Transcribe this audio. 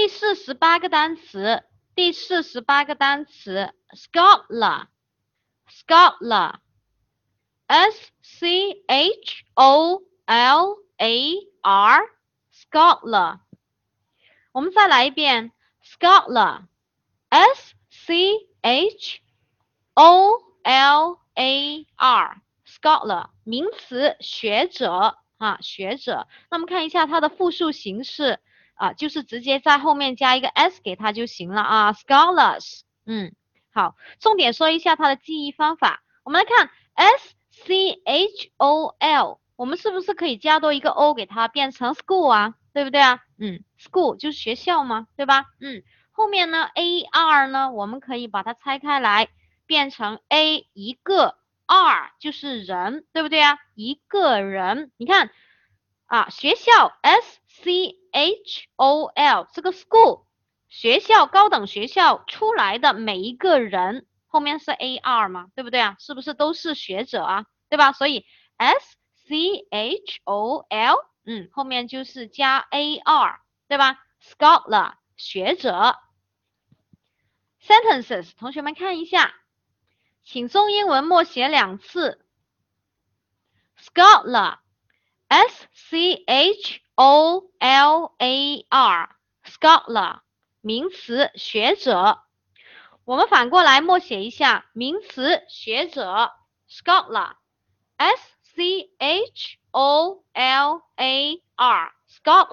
第四十八个单词，第四十八个单词，scholar，scholar，s c h o l a r，scholar。我们再来一遍，scholar，s c h o l a r，scholar，名词，学者啊，学者。那么看一下它的复数形式。啊，就是直接在后面加一个 s 给它就行了啊，scholars，嗯，好，重点说一下它的记忆方法。我们来看 s c h o l，我们是不是可以加多一个 o 给它变成 school 啊？对不对啊？嗯，school 就是学校嘛，对吧？嗯，后面呢 a r 呢，我们可以把它拆开来变成 a 一个 r 就是人，对不对啊？一个人，你看啊，学校 s c H O L 这个 school 学校高等学校出来的每一个人后面是 A R 嘛，对不对啊？是不是都是学者啊？对吧？所以 S C H O L 嗯后面就是加 A R 对吧？Scholar 学者。Sentences 同学们看一下，请中英文默写两次。Scholar S C H O L A R，scholar，名词，学者。我们反过来默写一下，名词，学者，scholar，S C H O L A R，scholar。